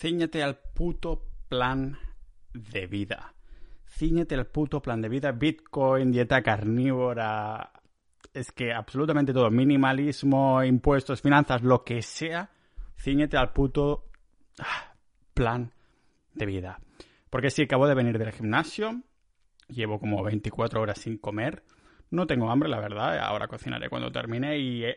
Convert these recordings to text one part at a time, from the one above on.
Cíñete al puto plan de vida. Cíñete al puto plan de vida. Bitcoin, dieta carnívora. Es que absolutamente todo. Minimalismo, impuestos, finanzas, lo que sea. Cíñete al puto ah, plan de vida. Porque sí, acabo de venir del gimnasio. Llevo como 24 horas sin comer. No tengo hambre, la verdad. Ahora cocinaré cuando termine. Y eh,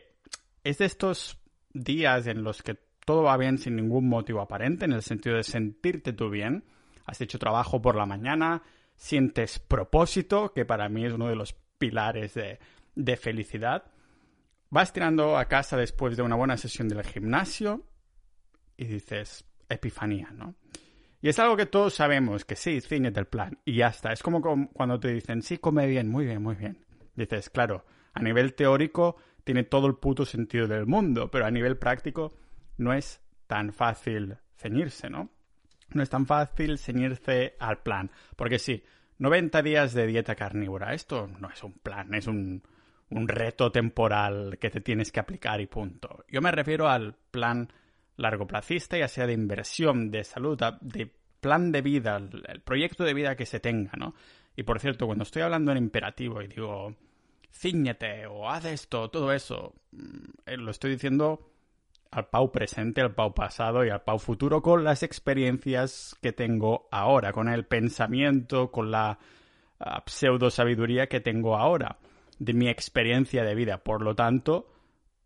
es de estos días en los que todo va bien sin ningún motivo aparente, en el sentido de sentirte tú bien. Has hecho trabajo por la mañana, sientes propósito, que para mí es uno de los pilares de, de felicidad. Vas tirando a casa después de una buena sesión del gimnasio y dices, epifanía, ¿no? Y es algo que todos sabemos, que sí, ciñete el plan y ya está. Es como cuando te dicen, sí, come bien, muy bien, muy bien. Dices, claro, a nivel teórico tiene todo el puto sentido del mundo, pero a nivel práctico no es tan fácil ceñirse, ¿no? No es tan fácil ceñirse al plan. Porque sí, 90 días de dieta carnívora, esto no es un plan, es un, un reto temporal que te tienes que aplicar y punto. Yo me refiero al plan largoplacista, ya sea de inversión, de salud, de plan de vida, el proyecto de vida que se tenga, ¿no? Y por cierto, cuando estoy hablando en imperativo y digo, ciñete o haz esto, todo eso, mm, eh, lo estoy diciendo al Pau presente, al Pau pasado y al Pau futuro con las experiencias que tengo ahora, con el pensamiento, con la uh, pseudo sabiduría que tengo ahora de mi experiencia de vida. Por lo tanto,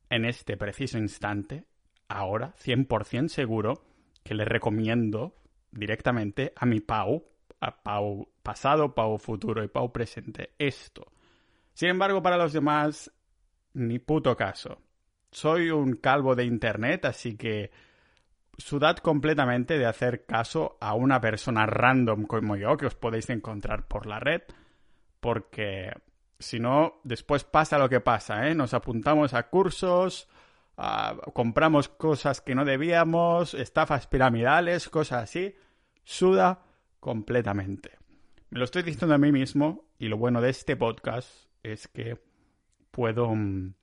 en este preciso instante, ahora 100% seguro que le recomiendo directamente a mi Pau, a Pau pasado, Pau futuro y Pau presente, esto. Sin embargo, para los demás, ni puto caso. Soy un calvo de Internet, así que sudad completamente de hacer caso a una persona random como yo que os podéis encontrar por la red, porque si no, después pasa lo que pasa, ¿eh? Nos apuntamos a cursos, compramos cosas que no debíamos, estafas piramidales, cosas así, suda completamente. Me lo estoy diciendo a mí mismo y lo bueno de este podcast es que puedo mm,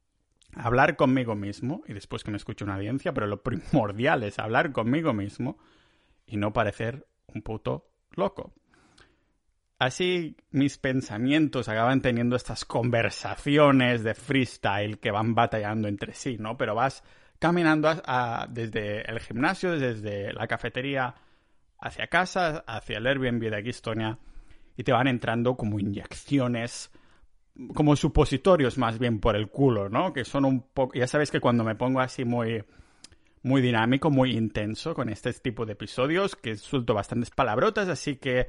hablar conmigo mismo y después que me escuche una audiencia, pero lo primordial es hablar conmigo mismo y no parecer un puto loco. Así mis pensamientos acaban teniendo estas conversaciones de freestyle que van batallando entre sí, ¿no? Pero vas caminando desde el gimnasio, desde la cafetería hacia casa, hacia el Airbnb de aquí, Estonia, y te van entrando como inyecciones, como supositorios más bien por el culo, ¿no? Que son un poco... Ya sabéis que cuando me pongo así muy muy dinámico, muy intenso con este tipo de episodios, que suelto bastantes palabrotas, así que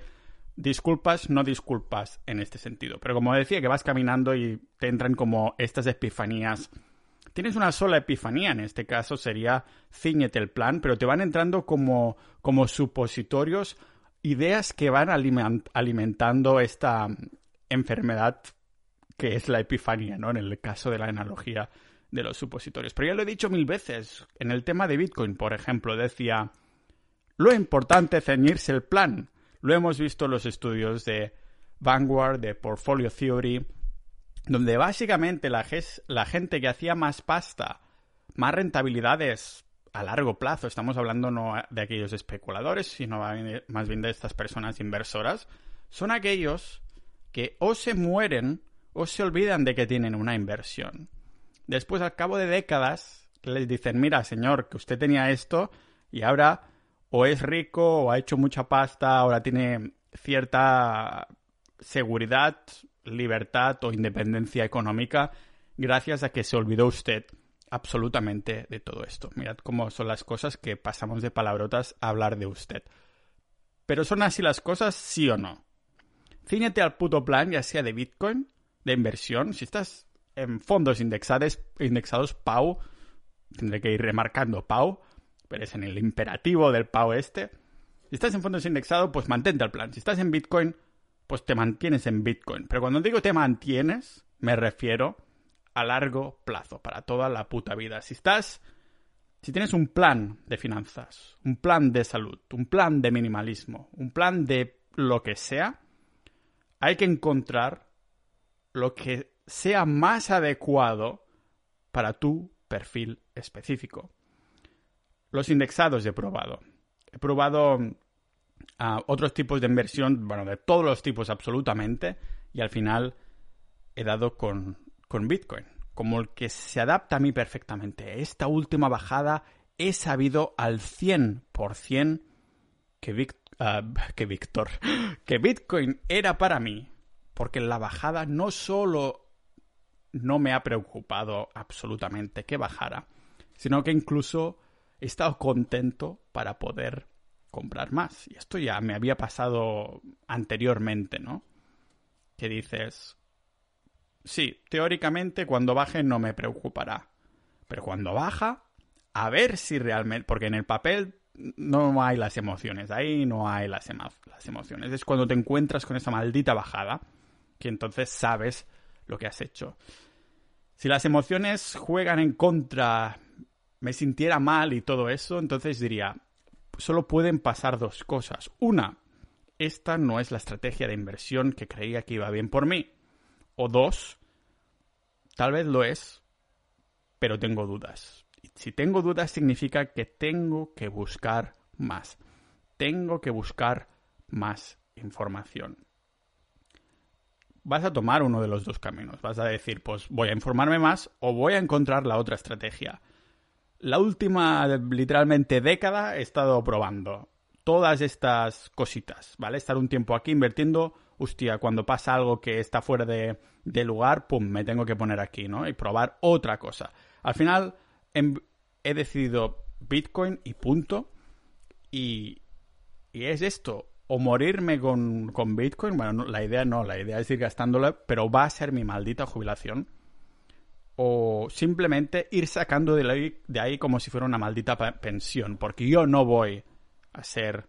disculpas, no disculpas en este sentido. Pero como decía, que vas caminando y te entran como estas epifanías. Tienes una sola epifanía, en este caso sería ciñete el plan, pero te van entrando como, como supositorios, ideas que van alimentando esta enfermedad que es la epifanía, ¿no? En el caso de la analogía de los supositorios. Pero ya lo he dicho mil veces. En el tema de Bitcoin, por ejemplo, decía, lo importante es ceñirse el plan. Lo hemos visto en los estudios de Vanguard, de Portfolio Theory, donde básicamente la, la gente que hacía más pasta, más rentabilidades a largo plazo, estamos hablando no de aquellos especuladores, sino más bien de estas personas inversoras, son aquellos que o se mueren o se olvidan de que tienen una inversión. Después, al cabo de décadas, les dicen, mira, señor, que usted tenía esto y ahora o es rico o ha hecho mucha pasta, ahora tiene cierta seguridad, libertad o independencia económica gracias a que se olvidó usted absolutamente de todo esto. Mirad cómo son las cosas que pasamos de palabrotas a hablar de usted. Pero son así las cosas, sí o no. Cíñete al puto plan, ya sea de Bitcoin, de inversión. Si estás en fondos indexados, indexados PAU, tendré que ir remarcando PAU, pero es en el imperativo del PAO este. Si estás en fondos indexados, pues mantente al plan. Si estás en Bitcoin, pues te mantienes en Bitcoin. Pero cuando digo te mantienes, me refiero a largo plazo, para toda la puta vida. Si estás, si tienes un plan de finanzas, un plan de salud, un plan de minimalismo, un plan de lo que sea, hay que encontrar lo que sea más adecuado para tu perfil específico. Los indexados de probado. He probado a otros tipos de inversión, bueno, de todos los tipos absolutamente, y al final he dado con, con Bitcoin, como el que se adapta a mí perfectamente. Esta última bajada he sabido al 100% que, ah, que Víctor, que Bitcoin era para mí, porque la bajada no solo no me ha preocupado absolutamente que bajara, sino que incluso he estado contento para poder comprar más. Y esto ya me había pasado anteriormente, ¿no? Que dices, sí, teóricamente cuando baje no me preocupará. Pero cuando baja, a ver si realmente, porque en el papel no hay las emociones, ahí no hay las, las emociones. Es cuando te encuentras con esa maldita bajada que entonces sabes lo que has hecho. Si las emociones juegan en contra, me sintiera mal y todo eso, entonces diría, solo pueden pasar dos cosas. Una, esta no es la estrategia de inversión que creía que iba bien por mí. O dos, tal vez lo es, pero tengo dudas. Si tengo dudas significa que tengo que buscar más. Tengo que buscar más información. Vas a tomar uno de los dos caminos. Vas a decir, pues voy a informarme más o voy a encontrar la otra estrategia la última literalmente década he estado probando todas estas cositas, ¿vale? Estar un tiempo aquí invirtiendo, hostia, cuando pasa algo que está fuera de, lugar, pum, me tengo que poner aquí, ¿no? Y probar otra cosa. Al final he decidido Bitcoin y punto. Y es esto, o morirme con, con Bitcoin, bueno, la idea no, la idea es ir gastándola, pero va a ser mi maldita jubilación o simplemente ir sacando de ahí, de ahí como si fuera una maldita pensión, porque yo no voy a ser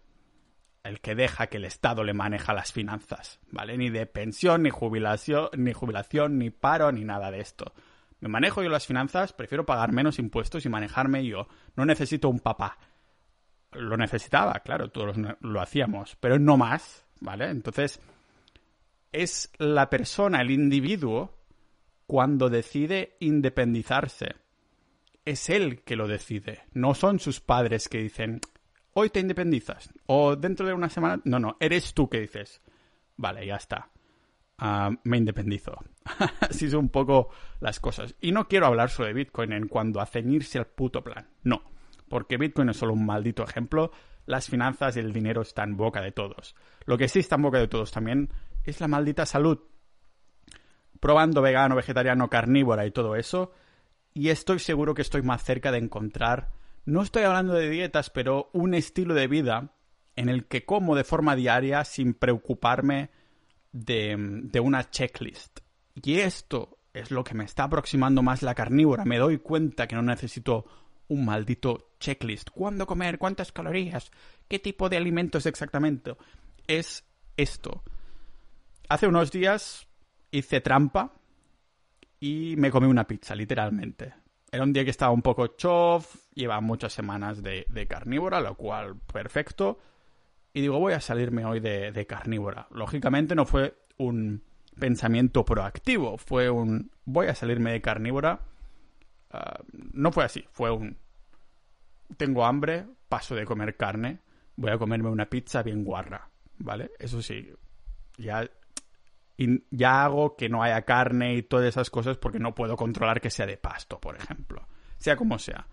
el que deja que el Estado le maneja las finanzas, ¿vale? Ni de pensión, ni jubilación, ni jubilación, ni paro, ni nada de esto. Me manejo yo las finanzas, prefiero pagar menos impuestos y manejarme yo. No necesito un papá. Lo necesitaba, claro, todos lo hacíamos, pero no más, ¿vale? Entonces, es la persona, el individuo, cuando decide independizarse. Es él que lo decide, no son sus padres que dicen, hoy te independizas, o dentro de una semana, no, no, eres tú que dices, vale, ya está, ah, me independizo. Así son un poco las cosas. Y no quiero hablar sobre Bitcoin en cuanto a ceñirse al puto plan, no, porque Bitcoin es solo un maldito ejemplo, las finanzas y el dinero están en boca de todos. Lo que sí está en boca de todos también es la maldita salud probando vegano, vegetariano, carnívora y todo eso, y estoy seguro que estoy más cerca de encontrar, no estoy hablando de dietas, pero un estilo de vida en el que como de forma diaria sin preocuparme de, de una checklist. Y esto es lo que me está aproximando más la carnívora. Me doy cuenta que no necesito un maldito checklist. ¿Cuándo comer? ¿Cuántas calorías? ¿Qué tipo de alimentos exactamente? Es esto. Hace unos días hice trampa y me comí una pizza, literalmente. Era un día que estaba un poco chof, lleva muchas semanas de, carnívora, lo cual perfecto. Y digo, voy a salirme hoy de, carnívora. Lógicamente no fue un pensamiento proactivo, fue un voy a salirme de carnívora. Ah, no fue así, fue un tengo hambre, paso de comer carne, voy a comerme una pizza bien guarra, ¿vale? Eso sí, ya ya hago que no haya carne y todas esas cosas porque no puedo controlar que sea de pasto, por ejemplo. Sea como sea.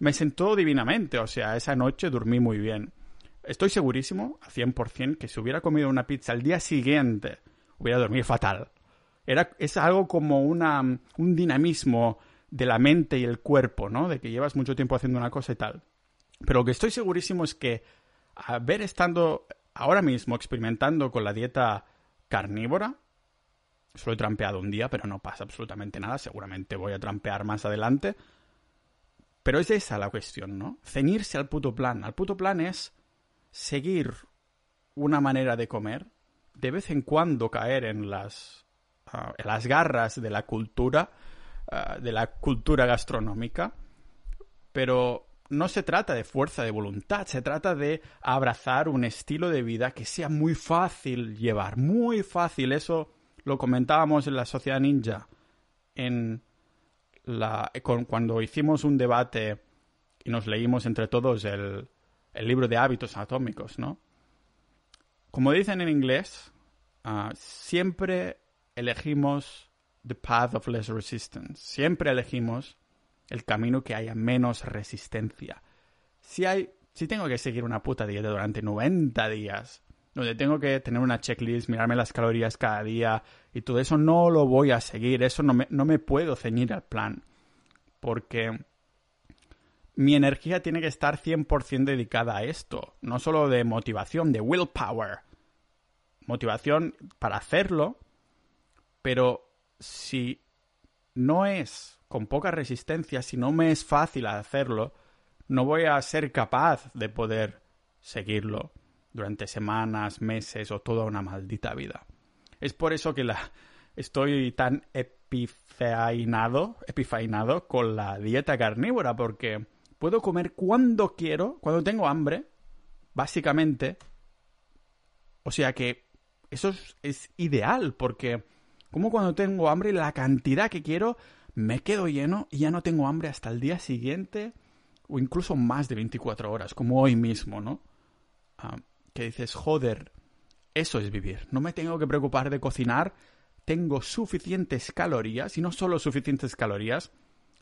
Me sentó divinamente, o sea, esa noche dormí muy bien. Estoy segurísimo, a 100%, que si hubiera comido una pizza al día siguiente, hubiera dormido fatal. Era, es algo como una, un dinamismo de la mente y el cuerpo, ¿no? De que llevas mucho tiempo haciendo una cosa y tal. Pero lo que estoy segurísimo es que haber estando ahora mismo experimentando con la dieta carnívora, Solo he trampeado un día, pero no pasa absolutamente nada. Seguramente voy a trampear más adelante. Pero es esa la cuestión, ¿no? Ceñirse al puto plan. Al puto plan es seguir una manera de comer, de vez en cuando caer en las, ah, en las garras de la cultura, ah, de la cultura gastronómica, pero no se trata de fuerza de voluntad, se trata de abrazar un estilo de vida que sea muy fácil llevar, muy fácil. Eso lo comentábamos en la Sociedad Ninja, en la, cuando hicimos un debate y nos leímos entre todos el, el libro de hábitos atómicos, ¿no? Como dicen en inglés, ah, siempre elegimos the path of less resistance. Siempre elegimos el camino que haya menos resistencia. Si hay, si tengo que seguir una puta dieta durante 90 días, donde tengo que tener una checklist, mirarme las calorías cada día y todo eso, no lo voy a seguir. Eso no me, no me puedo ceñir al plan. Porque mi energía tiene que estar 100% dedicada a esto. No solo de motivación, de willpower. Motivación para hacerlo, pero si no es con poca resistencia, si no me es fácil hacerlo, no voy a ser capaz de poder seguirlo durante semanas, meses o toda una maldita vida. Es por eso que la, estoy tan epifeinado, epifeinado con la dieta carnívora, porque puedo comer cuando quiero, cuando tengo hambre, básicamente. O sea que eso es, es ideal, porque como cuando tengo hambre la cantidad que quiero, me quedo lleno y ya no tengo hambre hasta el día siguiente o incluso más de 24 horas, como hoy mismo, ¿no? Ah, que dices, joder, eso es vivir. No me tengo que preocupar de cocinar, tengo suficientes calorías, y no solo suficientes calorías,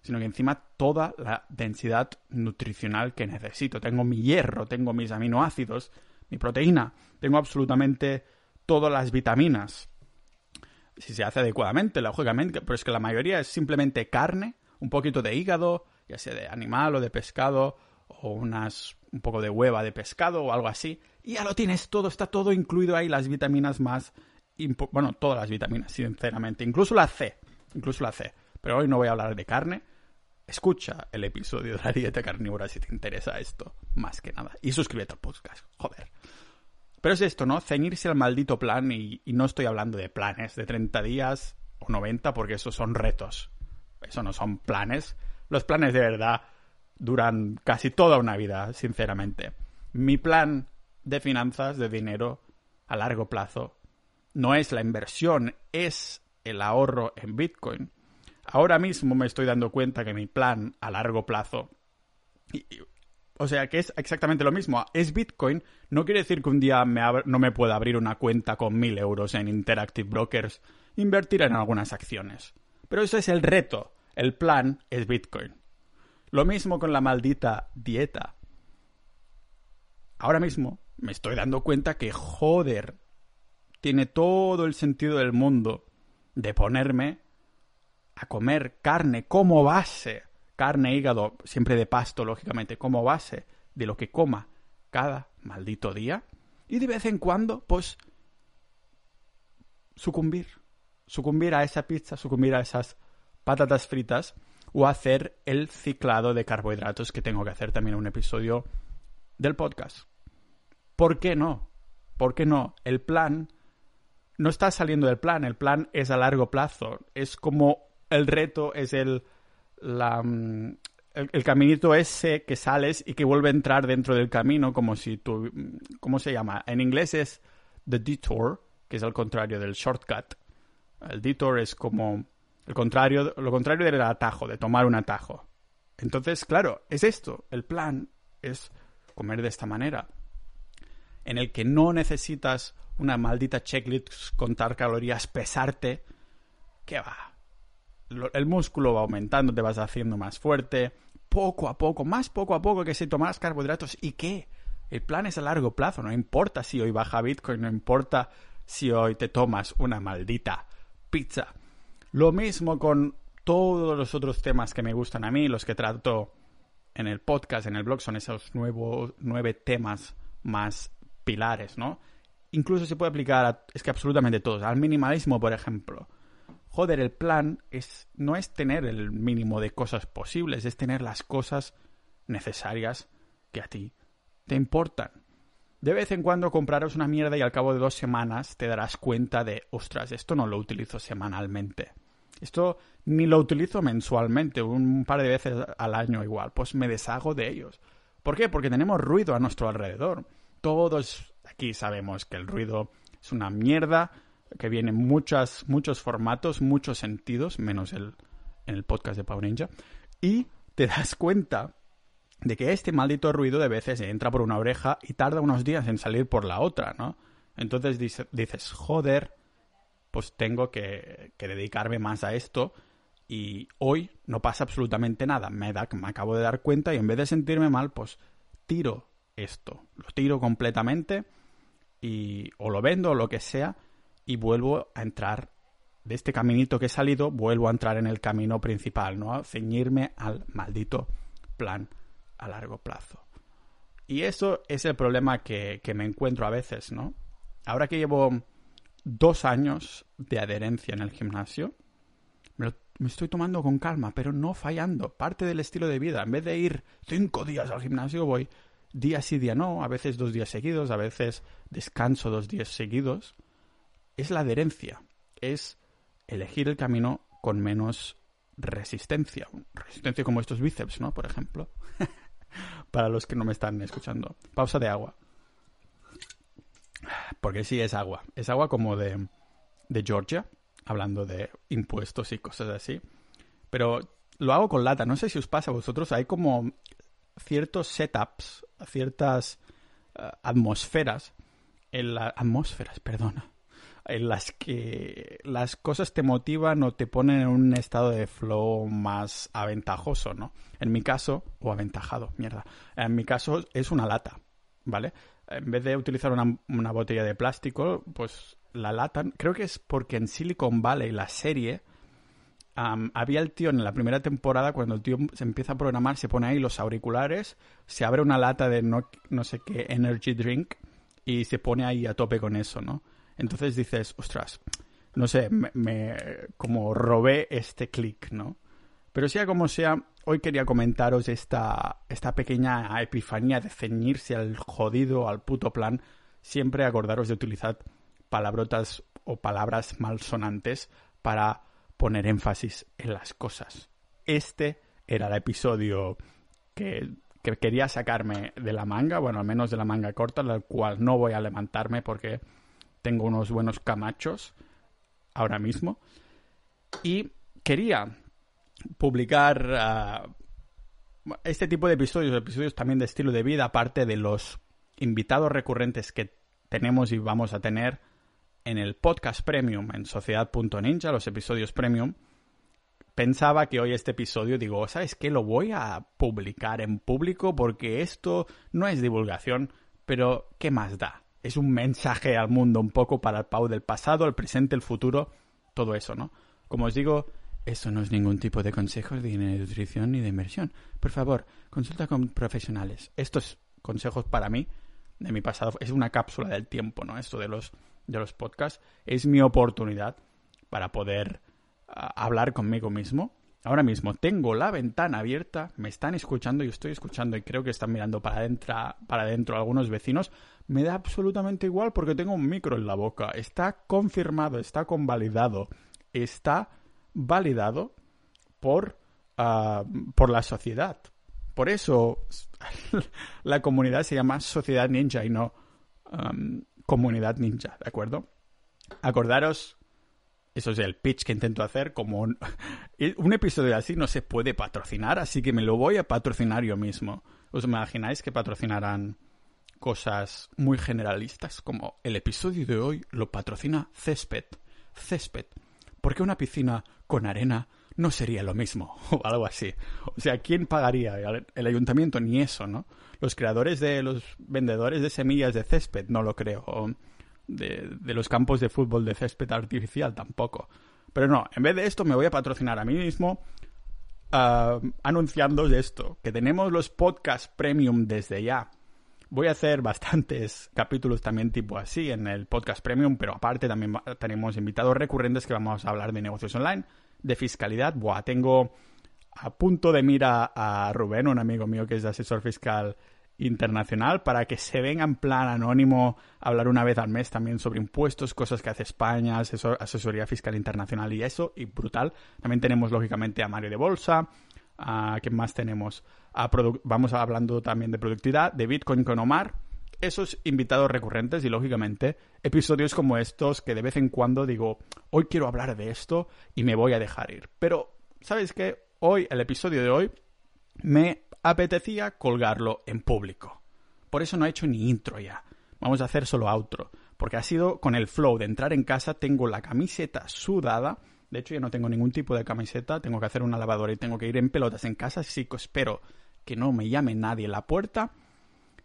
sino que encima toda la densidad nutricional que necesito. Tengo mi hierro, tengo mis aminoácidos, mi proteína, tengo absolutamente todas las vitaminas si se hace adecuadamente, lógicamente, pero es que la mayoría es simplemente carne, un poquito de hígado, ya sea de animal o de pescado, o unas, un poco de hueva de pescado o algo así, y ya lo tienes todo, está todo incluido ahí, las vitaminas más, bueno, todas las vitaminas, sinceramente, incluso la C, incluso la C, pero hoy no voy a hablar de carne, escucha el episodio de la dieta carnívora si te interesa esto, más que nada, y suscríbete al podcast, joder. Pero es esto, ¿no? Ceñirse al maldito plan y, no estoy hablando de planes de 30 días o 90 porque esos son retos. Eso no son planes. Los planes de verdad duran casi toda una vida, sinceramente. Mi plan de finanzas, de dinero, a largo plazo, no es la inversión, es el ahorro en Bitcoin. Ahora mismo me estoy dando cuenta que mi plan a largo plazo, o sea, que es exactamente lo mismo. Es Bitcoin. No quiere decir que un día no me pueda abrir una cuenta con mil euros en Interactive Brokers, invertir en algunas acciones. Pero eso es el reto. El plan es Bitcoin. Lo mismo con la maldita dieta. Ahora mismo me estoy dando cuenta que, joder, tiene todo el sentido del mundo de ponerme a comer carne como base carne, hígado, siempre de pasto, lógicamente, como base de lo que coma cada maldito día. Y de vez en cuando, pues, sucumbir. Sucumbir a esa pizza, sucumbir a esas patatas fritas o hacer el ciclado de carbohidratos que tengo que hacer también en un episodio del podcast. ¿Por qué no? ¿Por qué no? El plan no está saliendo del plan, el plan es a largo plazo. Es como el reto es el la, mm, el, caminito ese que sales y que vuelve a entrar dentro del camino, como si tú. ¿Cómo se llama? En inglés es the detour, que es al contrario del shortcut. El detour es como el contrario, lo contrario del atajo, de tomar un atajo. Entonces, claro, es esto. El plan es comer de esta manera. En el que no necesitas una maldita checklist, contar calorías, pesarte. ¿Qué va? El músculo va aumentando, te vas haciendo más fuerte, poco a poco, más poco a poco que si tomas carbohidratos. ¿Y qué? El plan es a largo plazo, no importa si hoy baja Bitcoin, no importa si hoy te tomas una maldita pizza. Lo mismo con todos los otros temas que me gustan a mí, los que trato en el podcast, en el blog, son esos nuevos, nueve temas más pilares, ¿no? Incluso se puede aplicar a, es que absolutamente todos, al minimalismo, por ejemplo joder, el plan es, no es tener el mínimo de cosas posibles, es tener las cosas necesarias que a ti te importan. De vez en cuando comprarás una mierda y al cabo de dos semanas te darás cuenta de, ostras, esto no lo utilizo semanalmente. Esto ni lo utilizo mensualmente, un par de veces al año igual. Pues me deshago de ellos. ¿Por qué? Porque tenemos ruido a nuestro alrededor. Todos aquí sabemos que el ruido es una mierda, que viene muchas, muchos formatos, muchos sentidos, menos el, en el podcast de Power Ninja, y te das cuenta de que este maldito ruido de veces entra por una oreja y tarda unos días en salir por la otra, ¿no? Entonces dices, joder, pues tengo que, dedicarme más a esto y hoy no pasa absolutamente nada. Me, da, me acabo de dar cuenta y en vez de sentirme mal, pues tiro esto. Lo tiro completamente y o lo vendo o lo que sea y vuelvo a entrar de este caminito que he salido, vuelvo a entrar en el camino principal, ¿no? A ceñirme al maldito plan a largo plazo. Y eso es el problema que, me encuentro a veces, ¿no? Ahora que llevo dos años de adherencia en el gimnasio, me, estoy tomando con calma, pero no fallando. Parte del estilo de vida. En vez de ir cinco días al gimnasio, voy día sí, día no, a veces dos días seguidos, a veces descanso dos días seguidos. Es la adherencia. Es elegir el camino con menos resistencia. Resistencia como estos bíceps, ¿no? Por ejemplo. Para los que no me están escuchando. Pausa de agua. Porque sí es agua. Es agua como de, Georgia, hablando de impuestos y cosas así. Pero lo hago con lata. No sé si os pasa a vosotros. Hay como ciertos setups, ciertas eh, atmosferas. En las atmósferas, perdona en las que las cosas te motivan o te ponen en un estado de flow más aventajoso, ¿no? En mi caso, o aventajado, mierda. En mi caso es una lata, ¿vale? En vez de utilizar una, botella de plástico, pues la lata, creo que es porque en Silicon Valley, la serie, había el tío en la primera temporada, cuando el tío se empieza a programar, se pone ahí los auriculares, se abre una lata de no, no sé qué energy drink y se pone ahí a tope con eso, ¿no? Entonces dices, ostras, no sé, me, como robé este clic, ¿no? Pero sea como sea, hoy quería comentaros esta, esta pequeña epifanía de ceñirse al jodido, al puto plan. Siempre acordaros de utilizar palabrotas o palabras malsonantes para poner énfasis en las cosas. Este era el episodio que, que quería sacarme de la manga, bueno, al menos de la manga corta, del cual no voy a levantarme porque tengo unos buenos camachos ahora mismo. Y quería publicar ah, este tipo de episodios, episodios también de estilo de vida, aparte de los invitados recurrentes que tenemos y vamos a tener en el podcast premium en sociedad.ninja, los episodios premium. Pensaba que hoy este episodio, digo, ¿sabes qué? Lo voy a publicar en público porque esto no es divulgación, pero ¿qué más da? Es un mensaje al mundo un poco para el Pau del pasado, el presente, el futuro, todo eso, ¿no? Como os digo, eso no es ningún tipo de consejos de nutrición ni de inversión. Por favor, consulta con profesionales. Estos consejos para mí, de mi pasado, es una cápsula del tiempo, ¿no? Esto de los, de los podcasts es mi oportunidad para poder ah, hablar conmigo mismo. Ahora mismo tengo la ventana abierta, me están escuchando y estoy escuchando y creo que están mirando para adentro, para adentro algunos vecinos me da absolutamente igual porque tengo un micro en la boca. Está confirmado, está convalidado, está validado por, ah, por la sociedad. Por eso la comunidad se llama Sociedad Ninja y no Comunidad Ninja, ¿de acuerdo? Acordaros, eso es el pitch que intento hacer, como un, episodio así no se puede patrocinar, así que me lo voy a patrocinar yo mismo. ¿Os imagináis que patrocinarán cosas muy generalistas como el episodio de hoy lo patrocina Césped. Césped. ¿Por qué una piscina con arena no sería lo mismo? O algo así. O sea, ¿quién pagaría? El ayuntamiento ni eso, ¿no? Los creadores de los vendedores de semillas de césped no lo creo. De, los campos de fútbol de césped artificial tampoco. Pero no, en vez de esto me voy a patrocinar a mí mismo uh, anunciando esto, que tenemos los podcasts premium desde ya Voy a hacer bastantes capítulos también tipo así en el podcast premium, pero aparte también tenemos invitados recurrentes que vamos a hablar de negocios online, de fiscalidad. Buah, tengo a punto de mira a Rubén, un amigo mío que es asesor fiscal internacional, para que se venga en plan anónimo a hablar una vez al mes también sobre impuestos, cosas que hace España, asesoría fiscal internacional y eso, y brutal. También tenemos lógicamente a Mario de Bolsa, a ¿qué más tenemos? vamos hablando también de productividad, de Bitcoin con Omar, esos invitados recurrentes y lógicamente episodios como estos que de vez en cuando digo, hoy quiero hablar de esto y me voy a dejar ir. Pero, ¿sabes qué? Hoy, el episodio de hoy, me apetecía colgarlo en público. Por eso no he hecho ni intro ya. Vamos a hacer solo outro. Porque ha sido con el flow de entrar en casa, tengo la camiseta sudada. De hecho, ya no tengo ningún tipo de camiseta. Tengo que hacer una lavadora y tengo que ir en pelotas en casa. Así que espero que no me llame nadie en la puerta.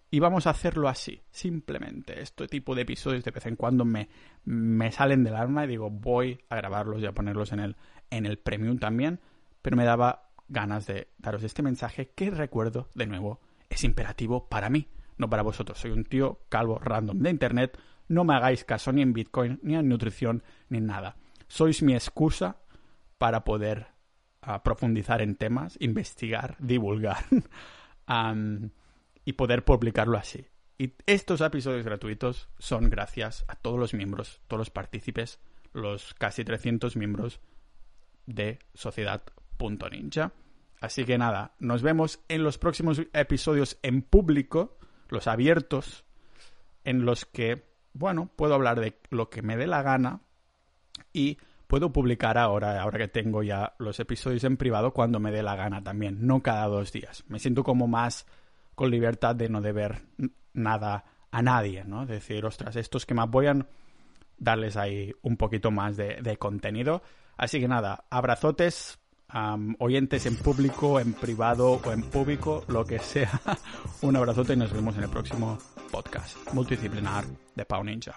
Y vamos a hacerlo así, simplemente. Este tipo de episodios de vez en cuando me, me salen del alma y digo, voy a grabarlos y a ponerlos en el, en el premium también. Pero me daba ganas de daros este mensaje que recuerdo, de nuevo, es imperativo para mí, no para vosotros. Soy un tío calvo random de internet. No me hagáis caso ni en Bitcoin, ni en nutrición, ni en nada. Sois mi excusa para poder ah, profundizar en temas, investigar, divulgar. y poder publicarlo así. Y estos episodios gratuitos son gracias a todos los miembros, todos los partícipes, los casi 300 miembros de Sociedad.ninja. Así que nada, nos vemos en los próximos episodios en público, los abiertos, en los que, bueno, puedo hablar de lo que me dé la gana y puedo publicar ahora, ahora que tengo ya los episodios en privado, cuando me dé la gana también, no cada dos días. Me siento como más con libertad de no deber nada a nadie, ¿no? Decir, ostras, estos que me apoyan, darles ahí un poquito más de, contenido. Así que nada, abrazotes, oyentes en público, en privado o en público, lo que sea. un abrazote y nos vemos en el próximo podcast multidisciplinar de Pau Ninja.